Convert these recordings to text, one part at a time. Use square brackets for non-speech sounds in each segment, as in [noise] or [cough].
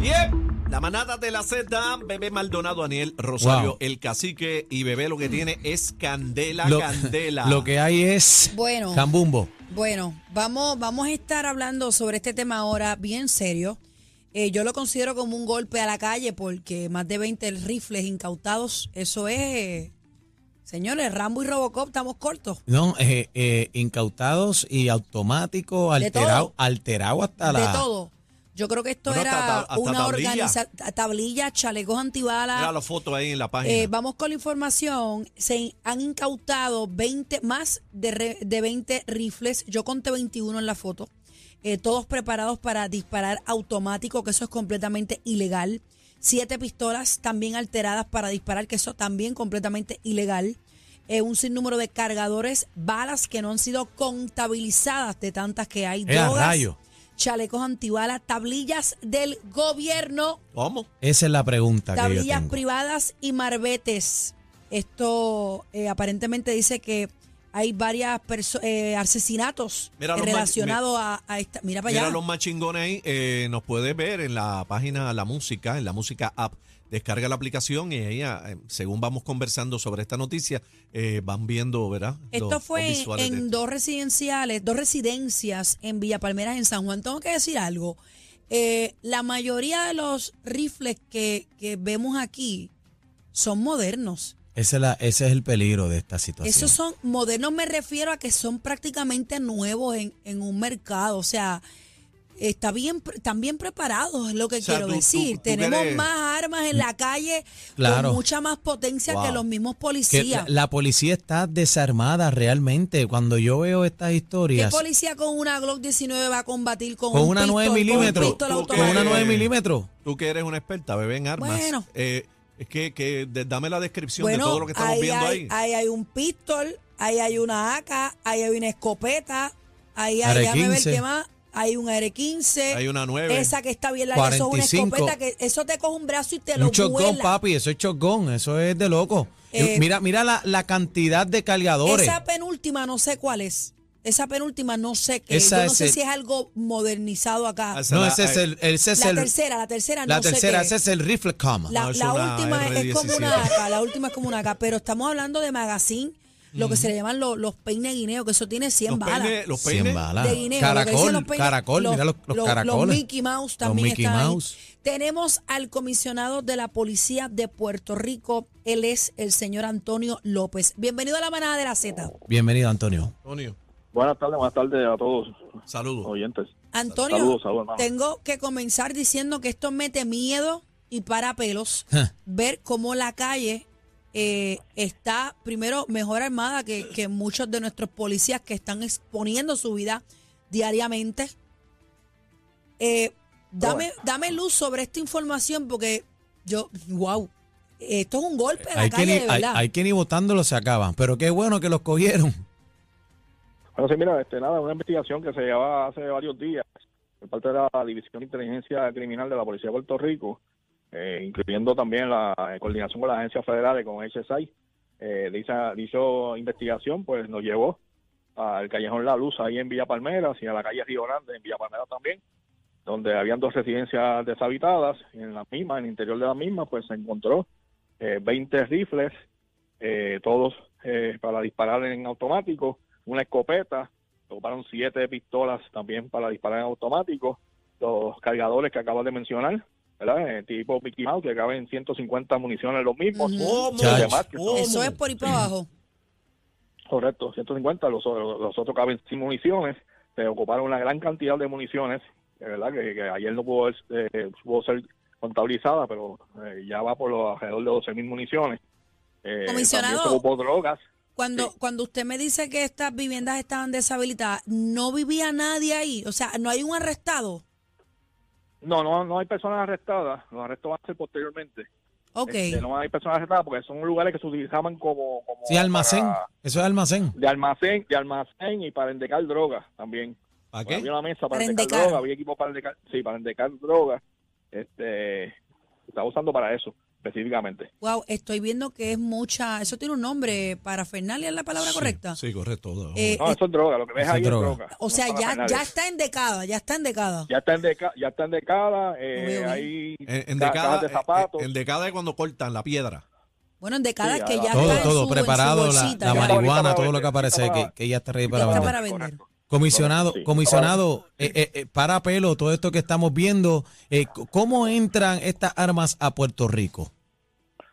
Bien, la manada de la Z, Bebé Maldonado, Daniel Rosario, Wow. el cacique y Bebé lo que tiene es candela, Lo, candela. lo que hay es Bueno. jambumbo. Bueno, vamos, vamos a estar hablando sobre este tema ahora bien serio. Eh, yo lo considero como un golpe a la calle porque más de 20 rifles incautados, eso es, señores, Rambo y Robocop, estamos cortos. No, eh, eh, incautados y automáticos, De alterado, todo. alterado hasta la. De todo. Yo creo que esto Bueno, era hasta- hasta una tablilla. organización, tablillas, chalecos antibalas. Mira la foto ahí en la página. Eh, vamos con la información. Se han incautado 20, más de, re- de 20 rifles. Yo conté 21 en la foto. Eh, todos preparados para disparar automático, que eso es completamente ilegal. Siete pistolas también alteradas para disparar, que eso también completamente ilegal. Eh, un sinnúmero de cargadores, balas que no han sido contabilizadas de tantas que hay. ¡Eh, a drogas, rayo! Chalecos antibalas, tablillas del gobierno ¿Cómo? Esa es la pregunta que yo tablillas tengo. privadas y marbetes. Esto eh, aparentemente dice que hay varias eh, asesinatos relacionados a, a esta. Mira para Mira allá. los más chingones ahí. eh, nos puedes ver en la página La Música, en la Música App. Descarga la aplicación y ahí, eh, según vamos conversando sobre esta noticia, eh, van viendo, ¿verdad? Esto Los- fue en esto. dos residenciales, dos residencias en Villa Palmeras, en San Juan. Tengo que decir algo. Eh, la mayoría de los rifles que, que vemos aquí son modernos. Ese es, la- ese es el peligro de esta situación. Esos son modernos, me refiero a que son prácticamente nuevos en, en un mercado. O sea, está bien, están bien preparados, es lo que O sea, quiero tú- decir. tú Tenemos más armas en la calle Claro. con mucha más potencia que los mismos Que policías. la, la policía está desarmada realmente. Cuando yo veo estas ¿Qué historias policía con una Glock 19 va a combatir con, con un una pistol- 9 con un milímetros, con una automático? 9 milímetros, Tú que eres una experta, bebé en armas. Bueno. eh, es que, que de- dame la descripción Bueno, de todo lo que estamos ahí viendo hay, ahí. ahí hay un pistol, ahí hay una AK, ahí hay una escopeta, ahí hay, AR-15. déjame ver qué más, hay un AR-15. Hay una 9. Esa que está bien larga, eso es una 45. escopeta que eso te coge un brazo y te lo un shotgun, vuela. papi, eso es shotgun, eso es de loco. Eh, mira, mira la, la cantidad de cargadores. Esa penúltima no sé cuál es. Esa penúltima no sé qué. Esa Yo no es sé el- si es algo modernizado acá. Esa no, la- ese es el, ese es la el- tercera, la tercera la no sé tercera, qué ese es el rifle cama. La, No, es la una última es R17. como una AK, la última es como una AK, pero estamos hablando de magazine, lo que se le llaman los, los peines guineo, que eso tiene 100 los balas. peines, los 100 peines. balas. de guineo. lo que Caracol, los peines- caracol, mira los, los caracoles. Mickey Mouse también Mickey están ahí. Mouse. Tenemos al comisionado de la Policía de Puerto Rico. Él es el señor Antonio López. Bienvenido a la manada de la Z. Bienvenido, Antonio. Antonio, Buenas tardes, buenas tardes a todos saludos. oyentes. Antonio, Saludos, saludos, tengo que comenzar diciendo que esto mete miedo y para pelos [laughs] ver cómo la calle eh, está, primero, mejor armada que, que muchos de nuestros policías que están exponiendo su vida diariamente. Eh, dame, dame luz sobre esta información porque yo, wow, esto es un golpe a la Hay que, calle ni, de hay, verdad. hay que ni votándolos se acaban. Pero qué bueno que los cogieron. Bueno, sí, mira, este, nada, una investigación que se llevaba hace varios días por parte de la División de Inteligencia Criminal de la Policía de Puerto Rico, eh, incluyendo también la eh, coordinación con las agencias federales, con HSI. Eh, dicha, dicha investigación pues nos llevó al Callejón La Luz ahí en Villa Palmeras y a la calle Río Grande en Villa Palmeras también, donde habían dos residencias deshabitadas en las mismas, en el interior de las mismas, pues se encontró eh, 20 rifles, eh, todos para disparar en automático, una escopeta, se ocuparon siete pistolas también para disparar en automático, los cargadores que acabas de mencionar, ¿verdad? Eh, tipo Mickey Mouse, que caben 150 municiones los mismos. Ujú. ¿Cómo? Los Chacho. demás que son- Eso es por ir para abajo. Correcto, 150, los, otros- los otros caben sin municiones, se ocuparon una gran cantidad de municiones, verdad que, que ayer no pudo, eh, pudo ser contabilizada, pero eh, ya va por los alrededor de 12 mil municiones. Eh, Comisionado. También se ocupó drogas. Cuando, Sí. cuando usted me dice que estas viviendas estaban deshabilitadas, ¿no vivía nadie ahí? O sea, ¿no hay un arrestado? No, no, no hay personas arrestadas, los arrestos van a ser posteriormente. Ok. Este, no hay personas arrestadas porque son lugares que se utilizaban como, como Sí, almacén. para- Eso es almacén. de almacén, de almacén y para endecar drogas también. ¿Para Había qué? una mesa para, Para endecar, endecar. droga, había equipo para endecar, sí, para endecar droga. Este, se estaba usando para eso. Específicamente. Wow, estoy viendo que es mucha, eso tiene un nombre, parafernalia es la palabra Sí, correcta. Sí, correcto. Eh, No, eso es droga, lo que ves ahí es droga. o sea, no ya, ya está en decada, ya está en decada. Ya está en deca, ya está en decada, eh, hay en, en ca- decada, de zapatos. en- en decada es cuando cortan la piedra. Bueno, en decada Sí, es que a- ya Todo, está todo su- en su preparado, la, bolsita, la ya. marihuana, todo lo que aparece, que, que ya está ready Ya para está vender. para vender. Comisionado, Sí, comisionado, eh, eh, eh, para pelo, todo esto que estamos viendo, eh, ¿cómo entran estas armas a Puerto Rico?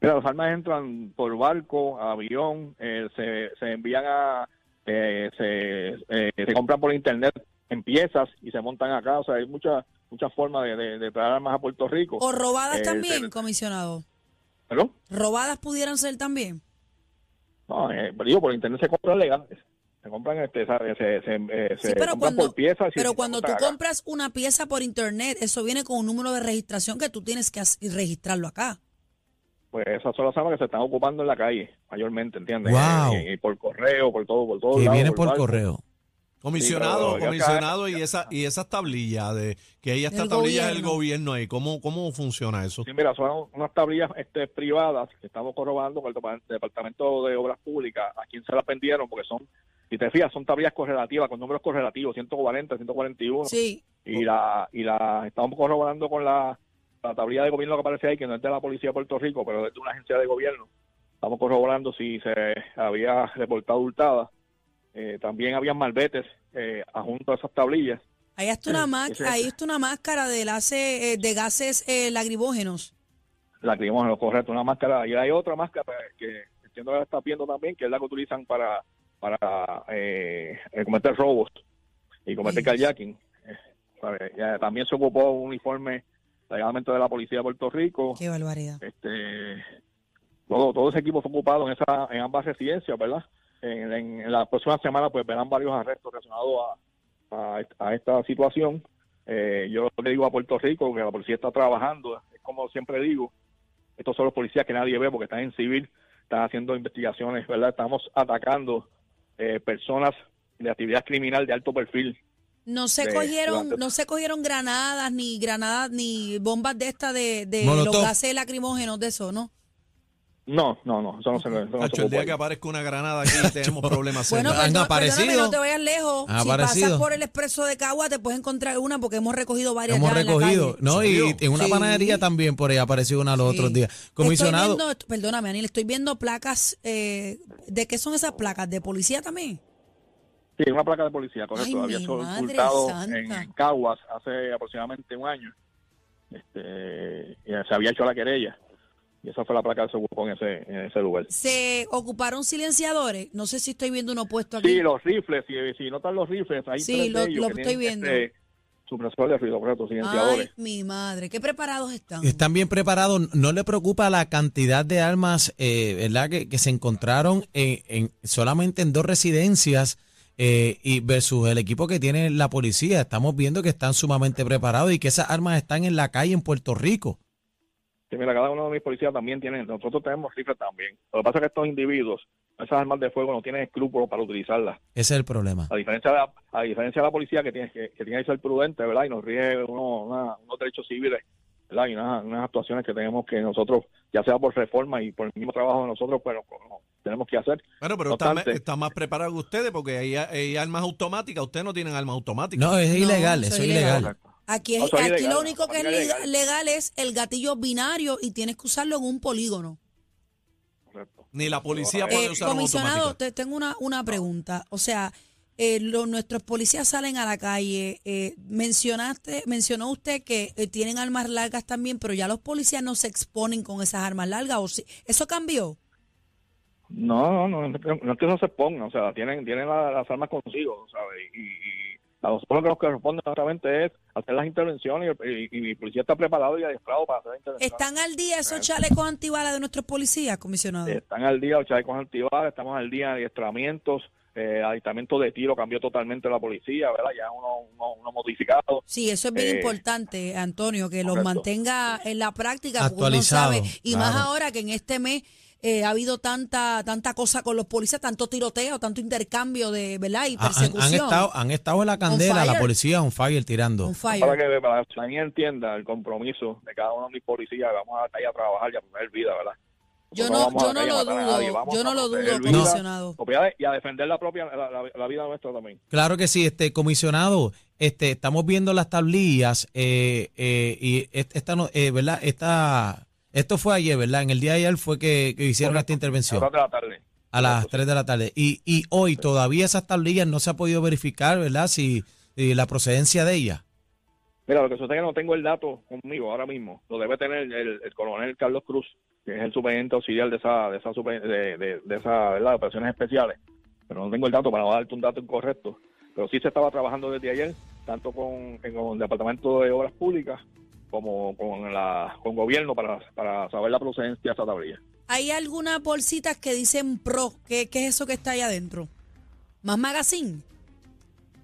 Mira, las armas entran por barco, avión, eh, se, se envían a, eh, se, eh, se compran por internet en piezas y se montan acá. O sea, hay muchas muchas formas de, de- de traer armas a Puerto Rico. O robadas Eh, también, se- comisionado. ¿Perdón? Robadas pudieran ser también. No, eh, pero digo, por internet se compran legales. Se compran, este, ¿sabes? se, se, eh, Sí, se pero compran cuando, por piezas. y pero cuando tú acá. compras una pieza por internet, eso viene con un número de registración que tú tienes que registrarlo acá. Pues esas son las armas que se están ocupando en la calle, mayormente, ¿entiendes? Wow. Y por correo, por todo, por todo. Que viene por correo. Comisionado, comisionado, y esa y esas tablillas de que hay esta Del tablilla del gobierno. ahí, ¿cómo cómo funciona eso? Sí, mira, son unas tablillas este, privadas que estamos corroborando con el Depa- Departamento de Obras Públicas, a quién se las vendieron, porque son, si te fijas, son tablillas correlativas, con números correlativos, 140, 141, Sí. y la y la estamos corroborando con la, la tablilla de gobierno que aparece ahí, que no es de la Policía de Puerto Rico, pero es de una agencia de gobierno. Estamos corroborando si se había reportado hurtada. Eh, también habían malbetes eh, adjunto a esas tablillas. Ahí está una, Sí, más- ese- ahí está una máscara de, lase- eh, de gases eh, lagrimógenos. lacrimógeno, correcto, una máscara. Y hay otra máscara que entiendo que la está viendo también, que es la que utilizan para, para eh, eh, cometer robos y cometer Ay, kayaking. Eh, también se ocupó un uniforme legalmente de la Policía de Puerto Rico. Qué barbaridad. Este, todo, todo ese equipo fue ocupado en, esa, en ambas residencias, ¿verdad? En, en- en la próxima semana pues verán varios arrestos relacionados a, a, a esta situación. Eh, yo le digo a Puerto Rico que la policía está trabajando, es como siempre digo, estos son los policías que nadie ve porque están en civil, están haciendo investigaciones, ¿verdad? Estamos atacando eh, personas de actividad criminal de alto perfil. No se de- cogieron, durante- no se cogieron granadas, ni granadas, ni bombas de esta de, de Molotov. los gases lacrimógenos de eso, ¿no? No, no, no, eso no se, eso no se el día que aparezca una granada aquí tenemos problemas Bueno, serios. Han perdón- aparecido. no te vayas lejos. Han si aparecido. pasas por el expreso de Cagua te puedes encontrar una porque hemos recogido varias Hemos ya en la recogido, calle. ¿no? Y en una Sí. panadería también por ahí apareció una los Sí. otros días. Estoy Comisionado, viendo, perdóname, Anil, estoy viendo placas. Eh, ¿De qué son esas placas? ¿De policía también? Sí, una placa de policía, correcto. Ay, Había sido ocultado santa. en, en Caguas hace aproximadamente un año. Este, se había hecho la querella. Y esa fue la placa que se ocupó en ese, en ese lugar. ¿Se ocuparon silenciadores? No sé si estoy viendo uno puesto aquí. Sí, los rifles, si, si notan los rifles, hay Sí, lo- lo que estoy tienen, viendo. este, supresor de ruido, correcto, Ay, silenciadores. mi madre, qué preparados están. están bien preparados. ¿No le preocupa la cantidad de armas, eh, verdad, que, que se encontraron en, en- solamente en dos residencias eh, y versus el equipo que tiene la policía? Estamos viendo que están sumamente preparados y que esas armas están en la calle en Puerto Rico. Sí, mira, cada uno de mis policías también tiene, nosotros tenemos rifles también. Lo que pasa es que estos individuos, esas armas de fuego, no tienen escrúpulos para utilizarlas. Ese es el problema. A diferencia de la, a diferencia de la policía que tiene que, que tiene que ser prudente, ¿verdad? Y nos rige uno- una- unos derechos civiles, ¿verdad? Y unas, unas actuaciones que tenemos que nosotros, ya sea por reforma y por el mismo trabajo de nosotros, pues no- tenemos que hacer. Bueno, pero No está, más preparado que ustedes porque hay, hay armas automáticas. Ustedes no tienen armas automáticas. No, es No, ilegal, eso eso es es ilegal. ilegal. Aquí, es, No, aquí lo único que es es lega- legal. legal es el gatillo binario y tienes que usarlo en un polígono. Correcto. Ni la policía puede Eh, usar una comisionado, te tengo una, una pregunta. O sea, eh, lo- nuestros policías salen a la calle. eh, mencionaste, mencionó usted que eh, tienen armas largas también, pero ya los policías no se exponen con esas armas largas. ¿o sí? ¿Eso cambió? No, no, no, no es que no se pongan, o sea, tienen, tienen la- las armas consigo, ¿sabes? Y, y a nosotros lo que nos corresponde exactamente es hacer las intervenciones y, y, y mi policía está preparado y adiestrado para hacer las intervenciones. ¿Están al día esos chalecos antibalas de nuestros policías, comisionado? Están al día los chalecos antibalas, estamos al día de adiestramientos, eh, adiestramiento de tiro cambió totalmente la policía, ¿verdad? Ya uno, uno, uno modificado. Sí, eso es bien Eh, importante, Antonio, que los mantenga en la práctica, porque uno Actualizado, sabe, y más ahora que en este mes eh, ha habido tanta tanta cosa con los policías, tanto tiroteo, tanto intercambio de, ¿verdad? Y Han, han- persecución. han estado, han estado en la candela, la policía on fire tirando. On fire. Para que para que la ciudadanía entienda el compromiso de cada uno de mis policías, vamos a, ahí a trabajar y a poner vida, ¿verdad? Yo Nosotros no, a yo no a lo a dudo, yo a no lo dudo, comisionado. y a defender la propia la, la- la vida nuestra también. Claro que sí, este comisionado, este estamos viendo las tablillas eh, eh, y est- esta no, eh, verdad, esta esto fue ayer, ¿verdad? En el día de ayer fue que, que hicieron esta A intervención las de la tarde. a las Correcto, 3 de la tarde y, y hoy todavía esas tablillas no se ha podido verificar, ¿verdad? Si, si la procedencia de ellas. Mira, lo que sucede es que no tengo el dato conmigo ahora mismo. Lo debe tener el, el coronel Carlos Cruz, que es el superintendente auxiliar de esa, de esa, super- de, de, de esa, ¿verdad? de operaciones especiales. Pero no tengo el dato para no darte un dato incorrecto. Pero sí se estaba trabajando desde ayer, tanto con, con el Departamento de Obras Públicas como con la con gobierno para, para saber la procedencia de esa tablilla. Hay algunas bolsitas que dicen pro. ¿Qué, qué es eso que está ahí adentro? ¿Más magazine?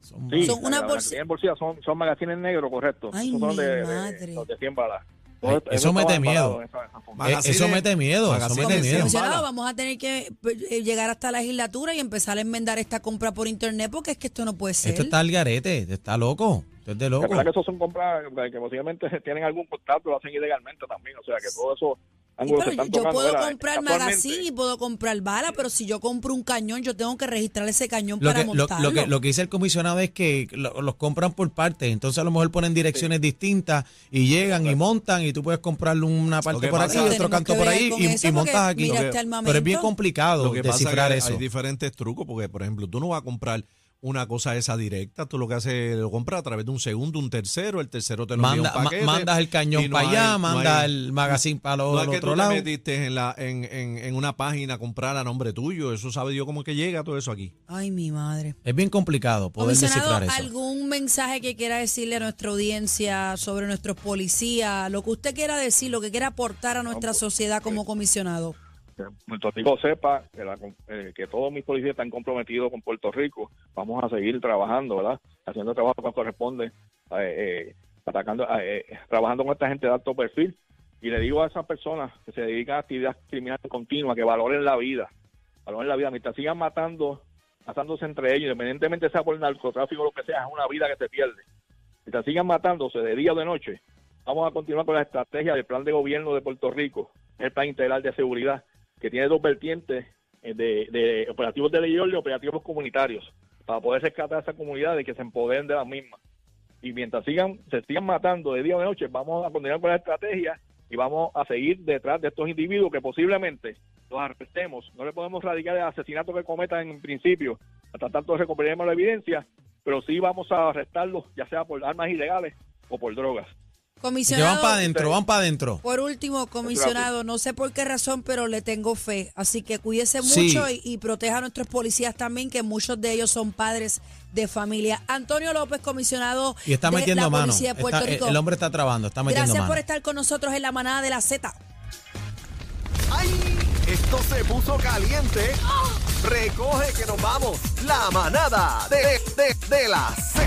Son- Sí, Son la- unas la- bolsi- las que tienen bolsillas son, son magazines negros, correcto. Ay, son mi de, de- madre. los de 100 balas. Ay, Todo- eso estaba mete miedo. Eh, Magazines- eso mete miedo, eso mete miedo. vamos a tener que eh, llegar hasta la legislatura y empezar a enmendar esta compra por internet porque es que esto no puede ser. Esto está al garete, está loco, esto es de loco. Recuerda que esos son compras que posiblemente [laughs] tienen algún contrato, lo hacen ilegalmente también. O sea, que todo eso ángulos pero se yo, están yo tocando. puedo Mira, comprar magazine y puedo comprar bala, pero si yo compro un cañón, yo tengo que registrar ese cañón Lo para que, lo, montarlo. lo que, lo que dice el comisionado es que lo- los compran por partes, entonces a lo mejor ponen direcciones distintas y llegan y montan y tú puedes comprarle una parte por pasa- aquí, otro canto por ahí y, montas aquí. mira Pero es bien complicado Lo que pasa es que descifrar hay, eso. hay diferentes trucos, porque por ejemplo, tú no vas a comprar una cosa esa directa, tú lo que haces lo compras a través de un segundo, un tercero, el tercero te lo envía Manda, ma- paquete. mandas el cañón no para hay- allá, no manda hay- el magazine para lo, No es al que otro tú lado. te metiste en, la, en, en, en una página a comprar a nombre tuyo, eso sabe Dios cómo que llega todo eso aquí. Ay, mi madre. Es bien complicado poder descifrar eso. ¿algún mensaje que quiera decirle a nuestra audiencia sobre nuestros policías? Lo que usted quiera decir, lo que quiera aportar a nuestra sociedad como comisionado. Que Puerto sepa eh, que todos mis policías están comprometidos con Puerto Rico. Vamos a seguir trabajando, ¿verdad? Haciendo el trabajo que corresponde, eh, eh, atacando, trabajando con esta gente de alto perfil. Y le digo a esas personas que se dedican a actividad criminal continua que valoren la vida, valoren la vida, mientras sigan matando, matándose entre ellos, independientemente sea por narcotráfico o lo que sea, es una vida que se pierde. Mientras sigan matándose de día o de noche, vamos a continuar con la estrategia del plan de gobierno de Puerto Rico, el plan integral de seguridad, que tiene dos vertientes eh, de, operativos de ley y y operativos comunitarios, para poder rescatar a esas comunidades que se empoderen de las mismas. Y mientras sigan, se sigan matando de día o de noche, vamos a continuar con la estrategia y vamos a seguir detrás de estos individuos que posiblemente los arrestemos. No le podemos radicar el asesinato que cometan en principio, hasta tanto recuperemos la evidencia, pero sí vamos a arrestarlos, ya sea por armas ilegales o por drogas. Que van Comisionado, para adentro, van para adentro. por último, comisionado, no sé por qué razón, pero le tengo fe. Así que cuídese Sí. mucho y, y proteja a nuestros policías también, que muchos de ellos son padres de familia. Antonio López, comisionado Y está de metiendo la mano. Policía de Puerto Está- Rico. el hombre está trabando, está metiendo Gracias mano. por estar con nosotros en la manada de la Z. ¡Ay! Esto se puso caliente. Recoge que nos vamos. La manada de, de, de la Z.